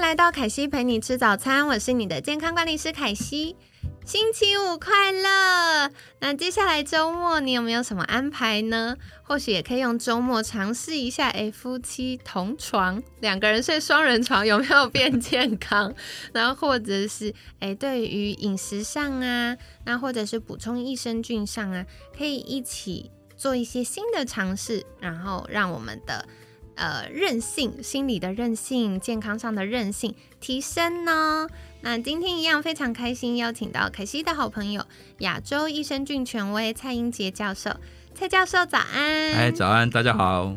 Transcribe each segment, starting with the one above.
来到凯西陪你吃早餐，我是你的健康管理师凯西。星期五快乐！那接下来周末你有没有什么安排呢？或许也可以用周末尝试一下，哎，夫妻同床，两个人睡双人床有没有变健康？然后或者是哎，对于饮食上啊，那或者是补充益生菌上啊，可以一起做一些新的尝试，然后让我们的呃韧性、心理的韧性、健康上的韧性提升呢。那今天一样非常开心，邀请到凯西的好朋友亚洲益生菌权威蔡英杰教授。蔡教授早安！哎，早安，大家好。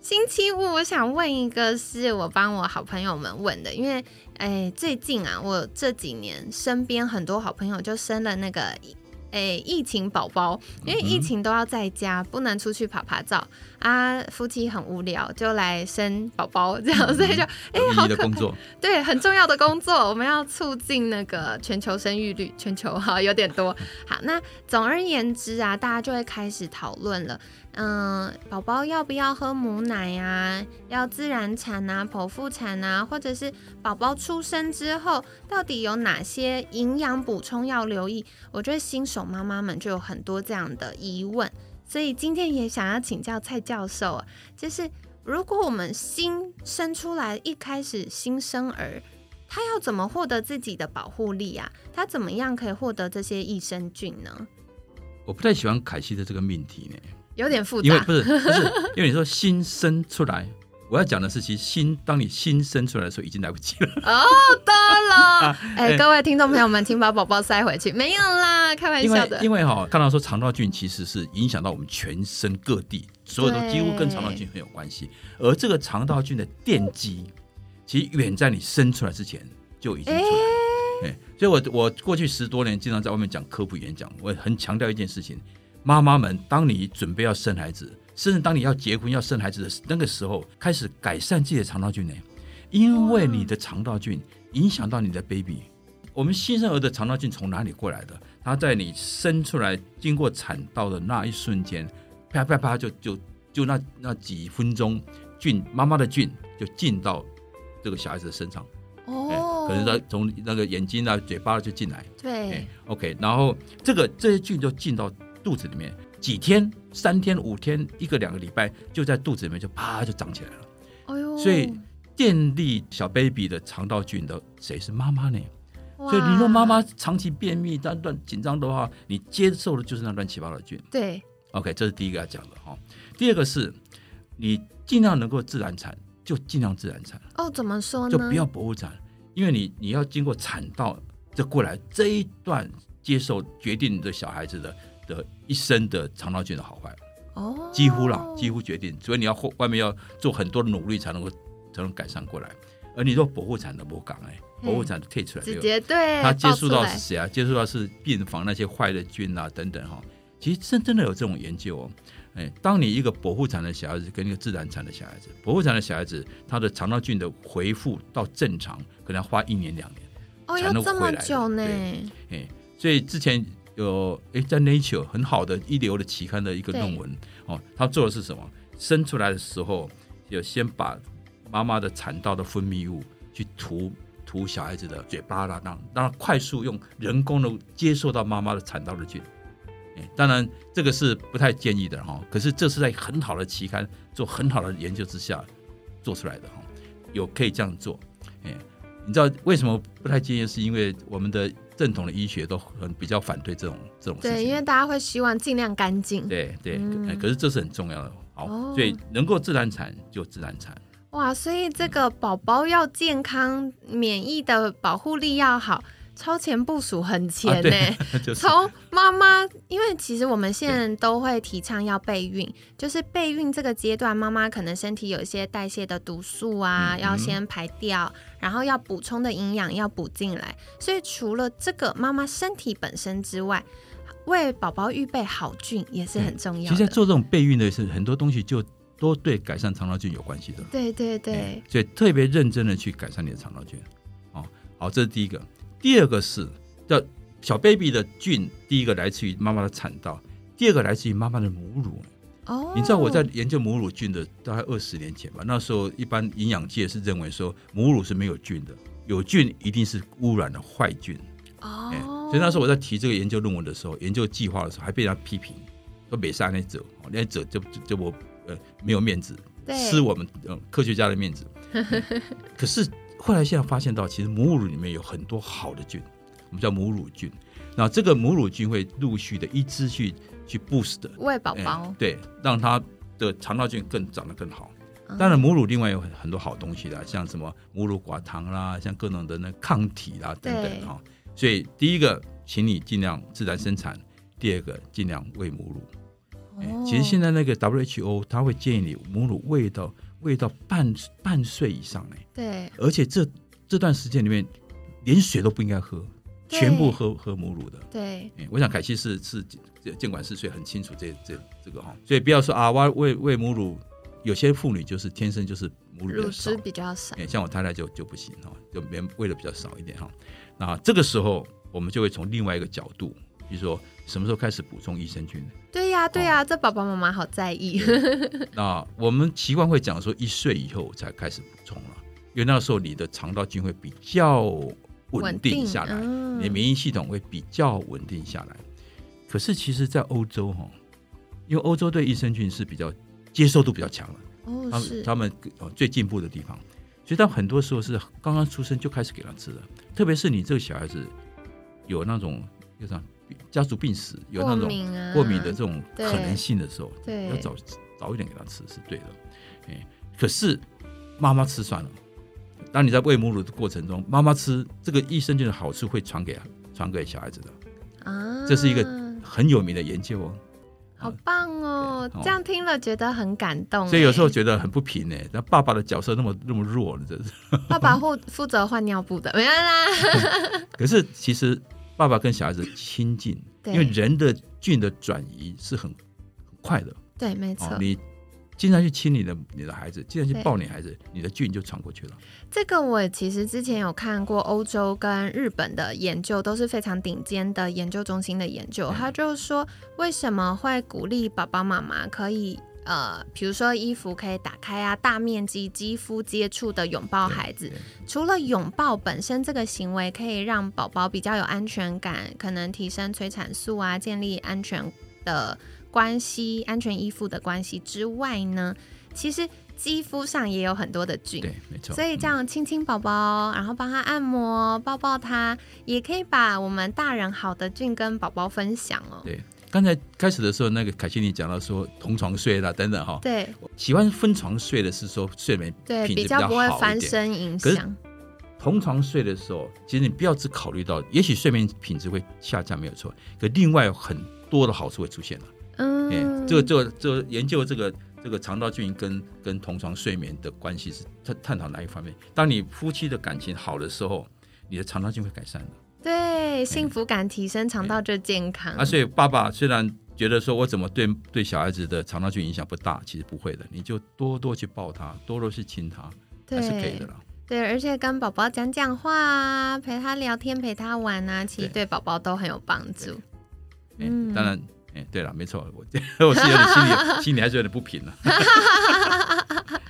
星期五，我想问一个，是我帮我好朋友们问的，因为哎，最近啊，我这几年身边很多好朋友就生了那个。哎，疫情宝宝，因为疫情都要在家，不能出去拍拍照啊，夫妻很无聊，就来生宝宝这样，所以就哎，好可工作，对，很重要的工作，我们要促进那个全球生育率，全球哈有点多。好，那总而言之啊，大家就会开始讨论了。嗯，宝宝要不要喝母奶呀？要自然产啊，剖腹产啊，或者是宝宝出生之后，到底有哪些营养补充要留意？我觉得新手妈妈们就有很多这样的疑问，所以今天也想要请教蔡教授啊，就是如果我们新生出来，一开始新生儿，他要怎么获得自己的保护力啊？他怎么样可以获得这些益生菌呢？我不太喜欢凯西的这个命题呢。有点复杂，因为不是不是，因为你说新生出来，我要讲的是，其实心当你心生出来的时候，已经来不及了。哦，得了，哎，各位听众朋友们，请把宝宝塞回去，没有啦，开玩笑的。因为哈，看到说肠道菌其实是影响到我们全身各地，所有都几乎跟肠道菌很有关系。而这个肠道菌的奠基，其实远在你生出来之前就已经出来。哎，所以我我过去十多年经常在外面讲科普演讲，我很强调一件事情。妈妈们，当你准备要生孩子，甚至当你要结婚要生孩子的那个时候，开始改善自己的肠道菌呢？因为你的肠道菌影响到你的 baby。我们新生儿的肠道菌从哪里过来的？它在你生出来经过产道的那一瞬间，啪啪啪就就就那那几分钟，菌妈妈的菌就进到这个小孩子的身上。哦，可能他从那个眼睛啊、嘴巴就进来。对，OK，然后这个这些菌就进到。肚子里面几天，三天、五天，一个两个礼拜，就在肚子里面就啪就长起来了。哎呦！所以建立小 baby 的肠道菌的谁是妈妈呢？所以你说妈妈长期便秘、但乱紧张的话，你接受的就是那乱七八糟的菌。对，OK，这是第一个要讲的哈。第二个是，你尽量能够自然产，就尽量自然产。哦，怎么说呢？就不要剖腹产，因为你你要经过产道这过来这一段接受决定你的小孩子的。的一生的肠道菌的好坏哦，几乎啦，几乎决定，所以你要后外面要做很多的努力才能够才能改善过来。而你说剖腹产的不港哎，剖腹产的退出来，直接对，他接触到是谁啊？接触到是病房那些坏的菌啊等等哈。其实真真的有这种研究哦。哎，当你一个剖腹产的小孩子跟一个自然产的小孩子，剖腹产的小孩子他的肠道菌的恢复到正常，可能要花一年两年哦，要这么久呢？哎，所以之前。有诶，在 Nature 很好的一流的期刊的一个论文哦，他做的是什么？生出来的时候，有先把妈妈的产道的分泌物去涂涂小孩子的嘴巴啦，让让他快速用人工的接受到妈妈的产道的菌。诶，当然这个是不太建议的哈，可是这是在很好的期刊做很好的研究之下做出来的哈，有可以这样做。诶，你知道为什么不太建议？是因为我们的。正统的医学都很比较反对这种这种事情，对，因为大家会希望尽量干净。对对，可是这是很重要的，好，所以能够自然产就自然产。哇，所以这个宝宝要健康，免疫的保护力要好，超前部署很啊前呢、从妈妈，因为其实我们现在都会提倡要备孕，就是备孕这个阶段，妈妈可能身体有一些代谢的毒素啊，嗯要先排掉，然后要补充的营养要补进来。所以除了这个妈妈身体本身之外，为宝宝预备好菌也是很重要其实，在。做这种备孕的是很多东西就都对改善肠道菌有关系的。对对对哎，所以特别认真的去改善你的肠道菌。哦，好，这是第一个。第二个是叫小 baby 的菌，第一个来自于妈妈的产道，第二个来自于妈妈的母乳。哦，你知道我在研究母乳菌的大概二十年前吧，那时候一般营养界是认为说母乳是没有菌的，有菌一定是污染的坏菌。哦哎，，所以那时候我在提这个研究论文的时候，研究计划的时候，还被人家批评说美沙那者，哦那者就就就我呃没有面子，对吃我们呃科学家的面子。可是后来现在发现到，其实母乳里面有很多好的菌，我们叫母乳菌。然后这个母乳菌会陆续的一支去去 boost 的喂宝哎宝，对，让它的肠道菌更长得更好。嗯当然，母乳另外有很很多好东西啦，像什么母乳寡糖啦，像各种的那抗体啦等等哈、所以第一个，请你尽量自然生产；第二个，尽量喂母乳。其实现在那个 WHO 它会建议你母乳喂到喂到半半岁以上呢，对而且这这段时间里面连水都不应该喝，全部喝喝母乳的。对哎我想凯西是是监管室，所以很清楚这这这个哈，所以不要说啊，我喂喂母乳，有些妇女就是天生就是母乳比乳汁，比较少，哎，像我太太就就不行哈，就别人喂的比较少一点哈。那这个时候我们就会从另外一个角度，比如说什么时候开始补充益生菌呢？对呀对哦呀，这爸爸妈妈好在意。那我们习惯会讲说一岁以后才开始补充了，因为那时候你的肠道菌会比较稳定下来，嗯你的免疫系统会比较稳定下来。可是其实，在欧洲哈，因为欧洲对益生菌是比较接受度比较强的，哦是他们他们呃最进步的地方，所以他很多时候是刚刚出生就开始给他吃的，特别是你这个小孩子有那种叫啥家族病史，有那种过敏的这种可能性的时候，对要早早一点给他吃是对的。哎，可是妈妈吃算了。当你在喂母乳的过程中，妈妈吃这个益生菌的好处会传给传给小孩子的，啊，这是一个很有名的研究哦。好棒哦！这样听了觉得很感动哎。所以有时候觉得很不平呢。那爸爸的角色那么那么弱，这是。爸爸负负责换尿布的，没有啦。可是其实爸爸跟小孩子亲近，因为人的菌的转移是很很快的对，没错哦。，你经常去亲你的你的孩子，经常去抱你孩子，你的菌就传过去了。这个我其实之前有看过欧洲跟日本的研究，都是非常顶尖的研究中心的研究。嗯他就说，为什么会鼓励爸爸妈妈可以呃，比如说衣服可以打开啊，大面积肌肤接触的拥抱孩子。除了拥抱本身这个行为可以让宝宝比较有安全感，可能提升催产素啊，建立安全的关系、安全依附的关系之外呢，其实肌肤上也有很多的菌。对，没错。所以这样亲亲宝宝，然后帮他按摩、抱抱他，也可以把我们大人好的菌跟宝宝分享哦。对刚才开始的时候，那个凯西你讲到说同床睡啦等等哈，对喜欢分床睡的是说睡眠对，比较不会。翻身影可是响。同床睡的时候，其实你不要只考虑到，也许睡眠品质会下降没有错，可另外很多的好处会出现了。哎、嗯，这个这个这个研究这个这个肠道菌跟跟同床睡眠的关系是探探讨哪一方面？当你夫妻的感情好的时候，你的肠道菌会改善的。对幸福感提升，肠道就健康。啊，所以爸爸虽然觉得说我怎么对对小孩子的肠道菌影响不大，其实不会的，你就多多去抱他，多多去亲他，还是可以的对啦。对，而且跟宝宝讲讲话啊，陪他聊天，陪他玩啊，其实对宝宝都很有帮助。当然，哎、对了，没错，我 我是有点心里心里还是有点不平了。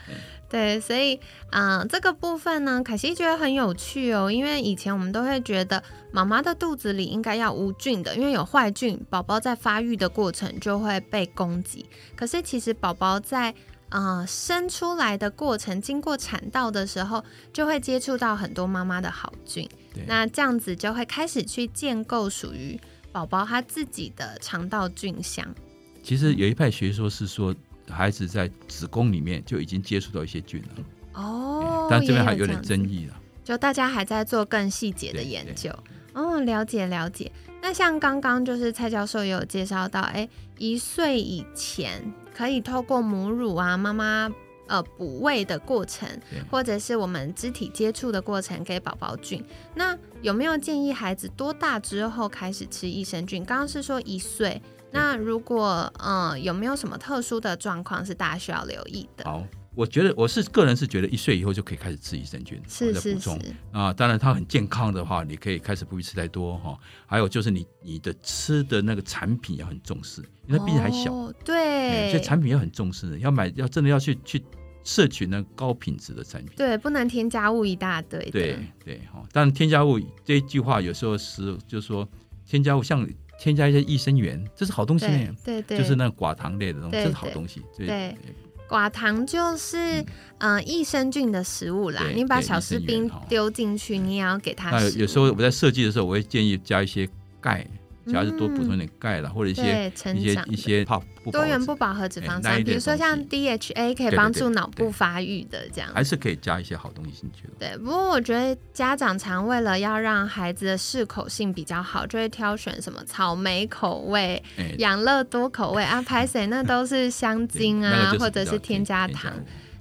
对，所以嗯、呃这个部分呢，凯西觉得很有趣哦，因为以前我们都会觉得妈妈的肚子里应该要无菌的，因为有坏菌，宝宝在发育的过程就会被攻击。可是其实宝宝在呃生出来的过程，经过产道的时候，就会接触到很多妈妈的好菌，那这样子就会开始去建构属于宝宝他自己的肠道菌相。其实有一派学说是说，孩子在子宫里面就已经接触到一些菌了，哦，但这边还有点争议了。就大家还在做更细节的研究。哦，了解了解。那像刚刚就是蔡教授也有介绍到，哎，一岁以前可以透过母乳啊，妈妈呃补喂的过程，或者是我们肢体接触的过程给宝宝菌。那有没有建议孩子多大之后开始吃益生菌？刚刚是说一岁，那如果嗯有没有什么特殊的状况是大家需要留意的？好。我觉得我是个人是觉得一岁以后就可以开始吃益生菌，是是是啊，当然它很健康的话，你可以开始不必吃太多哈。还有就是你你的吃的那个产品要很重视，因为毕竟还小，对，所以产品要很重视，要买要真的要去去摄取那高品质的产品，对，不能添加物一大堆，对对哈。但添加物这一句话有时候是就是说添加物像添加一些益生元，这是好东西，对对，就是那寡糖类的东西，这是好东西，对。寡糖就是嗯益生菌的食物啦，你把小士兵丢进去，你也要给它。那有时候我在设计的时候，我会建议加一些钙。主要是多补充点钙了，或者一些一些一些多元不饱和脂肪酸，比如说像 DHA 可以帮助脑部发育的这样，还是可以加一些好东西进去的。对，不过我觉得家长常为了要让孩子的适口性比较好，就会挑选什么草莓口味、养乐多口味啊，拍谁那都是香精啊，或者是添加糖。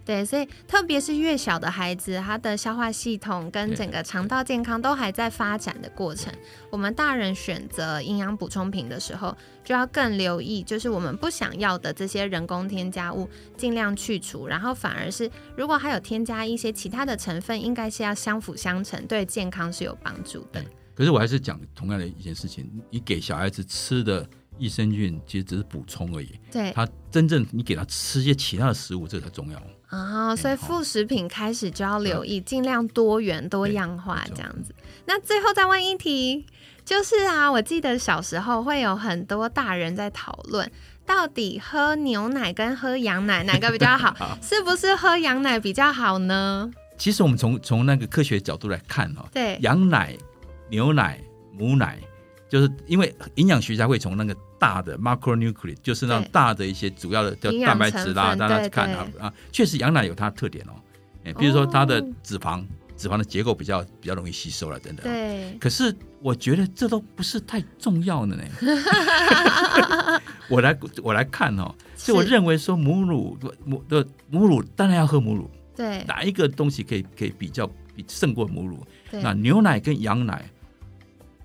对，所以特别是越小的孩子，他的消化系统跟整个肠道健康都还在发展的过程。我们大人选择营养补充品的时候，就要更留意，就是我们不想要的这些人工添加物，尽量去除。然后反而是，如果还有添加一些其他的成分，应该是要相辅相成，对健康是有帮助的。可是我还是讲同样的一件事情，你给小孩子吃的。益生菌其实只是补充而已，对，他真正你给他吃一些其他的食物，这才重要啊。所以副食品开始就要留意，尽量多元多样化这样子。那最后再问一题，就是啊，我记得小时候会有很多大人在讨论，到底喝牛奶跟喝羊奶哪个比较 好？是不是喝羊奶比较好呢？其实我们从从那个科学角度来看哦，对，羊奶、牛奶、母奶。就是因为营养学家会从那个大的 macronucleus，就是那大的一些主要的叫蛋白质啦，大家去看啊啊，确实羊奶有它的特点哦，哎，比如说它的脂肪，脂肪的结构比较比较容易吸收了等等。对。可是我觉得这都不是太重要的呢。我来我来看哦，所以我认为说母乳母的母乳当然要喝母乳。对。哪一个东西可以可以比较比胜过母乳？那牛奶跟羊奶。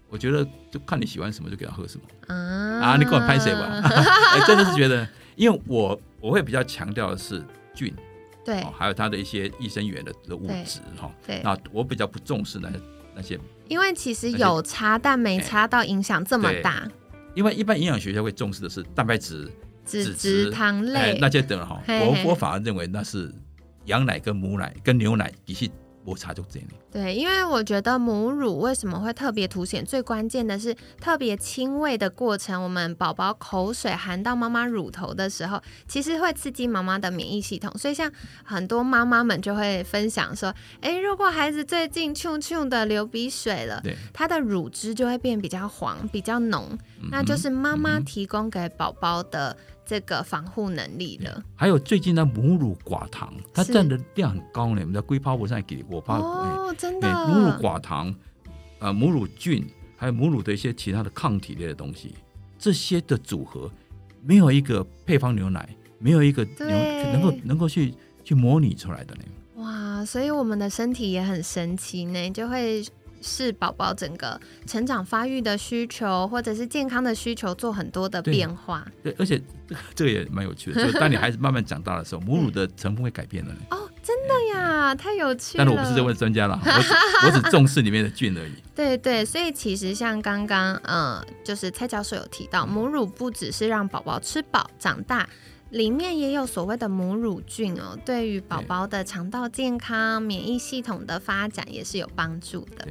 我觉得就看你喜欢什么就给他喝什么啊！你给我拍谁吧？真的是觉得，因为我我会比较强调的是菌，对，还有它的一些益生元的的物质哈。对，那我比较不重视那那些，因为其实有差，但没差到影响这么大。因为一般营养学家会重视的是蛋白质、脂质、糖类那些等哈。我我反而认为那是羊奶跟母奶跟牛奶比起。我查就这里。对，因为我觉得母乳为什么会特别凸显？最关键的是特别亲喂的过程，我们宝宝口水含到妈妈乳头的时候，其实会刺激妈妈的免疫系统。所以像很多妈妈们就会分享说：“哎，如果孩子最近 chung chung 的流鼻水了，对，他的乳汁就会变比较黄、比较浓，那就是妈妈提供给宝宝的。”这个防护能力的，还有最近的母乳寡糖，它占的量很高呢。我们在龟泡不上给我怕哦，真的母乳寡糖，呃，母乳菌，还有母乳的一些其他的抗体类的东西，这些的组合，没有一个配方牛奶，没有一个牛能够能够去去模拟出来的呢。哇，所以我们的身体也很神奇呢，就会。是宝宝整个成长发育的需求，或者是健康的需求，做很多的变化。对，而且这个这个也蛮有趣的，就当你孩子慢慢长大的时候，母乳的成分会改变的。哦，真的呀，太有趣了。但是我不是这位专家了，我只我只重视里面的菌而已。对对，所以其实像刚刚嗯，就是蔡教授有提到，母乳不只是让宝宝吃饱长大，里面也有所谓的母乳菌哦，对于宝宝的肠道健康、免疫系统的发展也是有帮助的。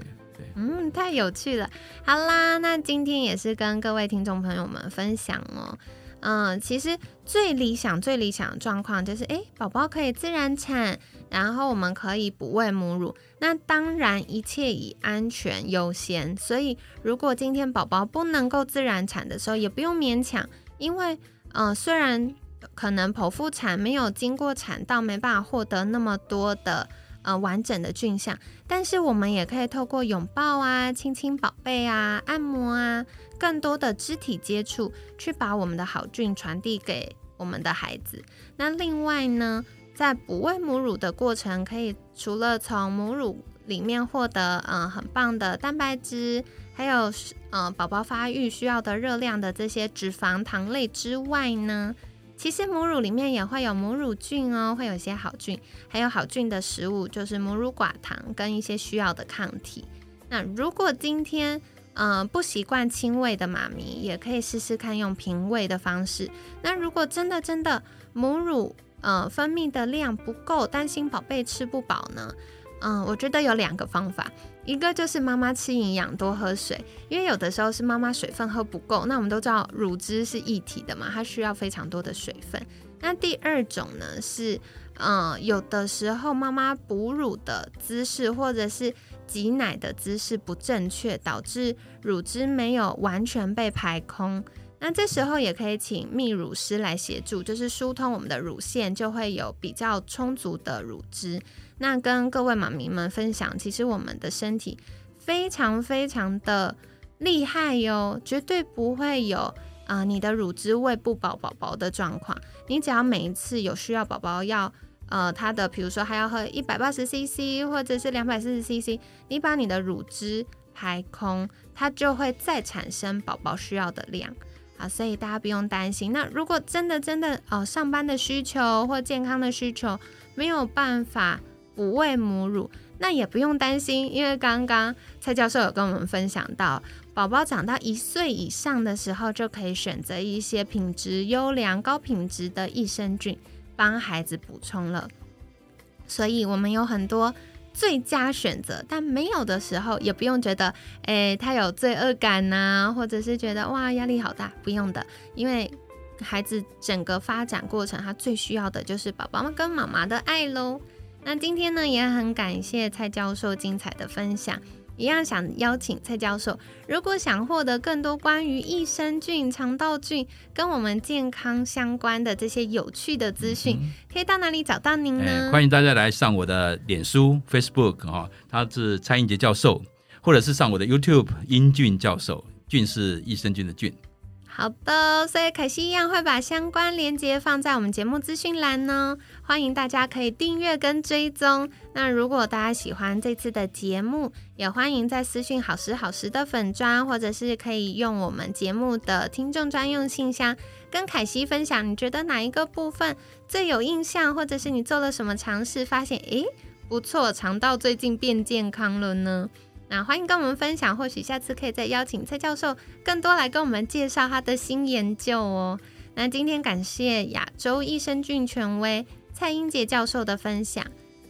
嗯，太有趣了。好啦，那今天也是跟各位听众朋友们分享哦。嗯，其实最理想、最理想的状况就是，哎，宝宝可以自然产，然后我们可以不喂母乳。那当然，一切以安全优先。所以，如果今天宝宝不能够自然产的时候，也不用勉强，因为，嗯，虽然可能剖腹产没有经过产道，没办法获得那么多的。呃完整的菌相。但是我们也可以透过拥抱啊、亲亲宝贝啊、按摩啊，更多的肢体接触，去把我们的好菌传递给我们的孩子。那另外呢，在哺喂母乳的过程，可以除了从母乳里面获得嗯很棒的蛋白质，还有嗯宝宝发育需要的热量的这些脂肪糖类之外呢，其实母乳里面也会有母乳菌哦，会有一些好菌，还有好菌的食物就是母乳寡糖跟一些需要的抗体。那如果今天嗯不习惯亲喂的妈咪，也可以试试看用平喂的方式。那如果真的真的母乳呃，分泌的量不够，担心宝贝吃不饱呢。嗯，我觉得有两个方法，一个就是妈妈吃营养，多喝水，因为有的时候是妈妈水分喝不够。那我们都知道乳汁是一体的嘛，它需要非常多的水分。那第二种呢是，嗯，有的时候妈妈哺乳的姿势或者是挤奶的姿势不正确，导致乳汁没有完全被排空。那这时候也可以请泌乳师来协助，就是疏通我们的乳腺，就会有比较充足的乳汁。那跟各位妈咪们分享，其实我们的身体非常非常的厉害哟，绝对不会有啊你的乳汁喂不饱宝宝的状况。你只要每一次有需要宝宝要呃他的，比如说还要喝一百八十 CC 或者是两百四十 CC，你把你的乳汁排空，它就会再产生宝宝需要的量。啊，所以大家不用担心。那如果真的真的哦，上班的需求或健康的需求没有办法补喂母乳，那也不用担心，因为刚刚蔡教授有跟我们分享到，宝宝长到一岁以上的时候，就可以选择一些品质优良、高品质的益生菌帮孩子补充了。所以我们有很多。最佳选择，但没有的时候也不用觉得，诶，他有罪恶感呐，或者是觉得哇压力好大，不用的，因为孩子整个发展过程，他最需要的就是宝宝跟妈妈的爱喽。那今天呢，也很感谢蔡教授精彩的分享。一样想邀请蔡教授，如果想获得更多关于益生菌、肠道菌跟我们健康相关的这些有趣的资讯，可以到哪里找到您呢？欢迎大家来上我的脸书 Facebook 哈，他是蔡英杰教授，或者是上我的 YouTube 英俊教授，俊是益生菌的俊。好的，所以凯西一样会把相关链接放在我们节目资讯栏呢，欢迎大家可以订阅跟追踪。那如果大家喜欢这次的节目，也欢迎在私讯好时好时的粉砖，或者是可以用我们节目的听众专用信箱跟凯西分享，你觉得哪一个部分最有印象，或者是你做了什么尝试，发现诶不错，肠道最近变健康了呢？那欢迎跟我们分享，或许下次可以再邀请蔡教授更多来跟我们介绍他的新研究哦。那今天感谢亚洲益生菌权威蔡英杰教授的分享，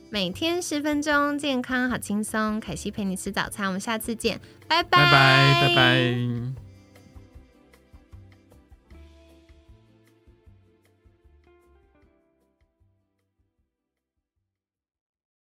每天十分钟，健康好轻松。凯西陪你吃早餐，我们下次见，拜拜拜拜拜拜。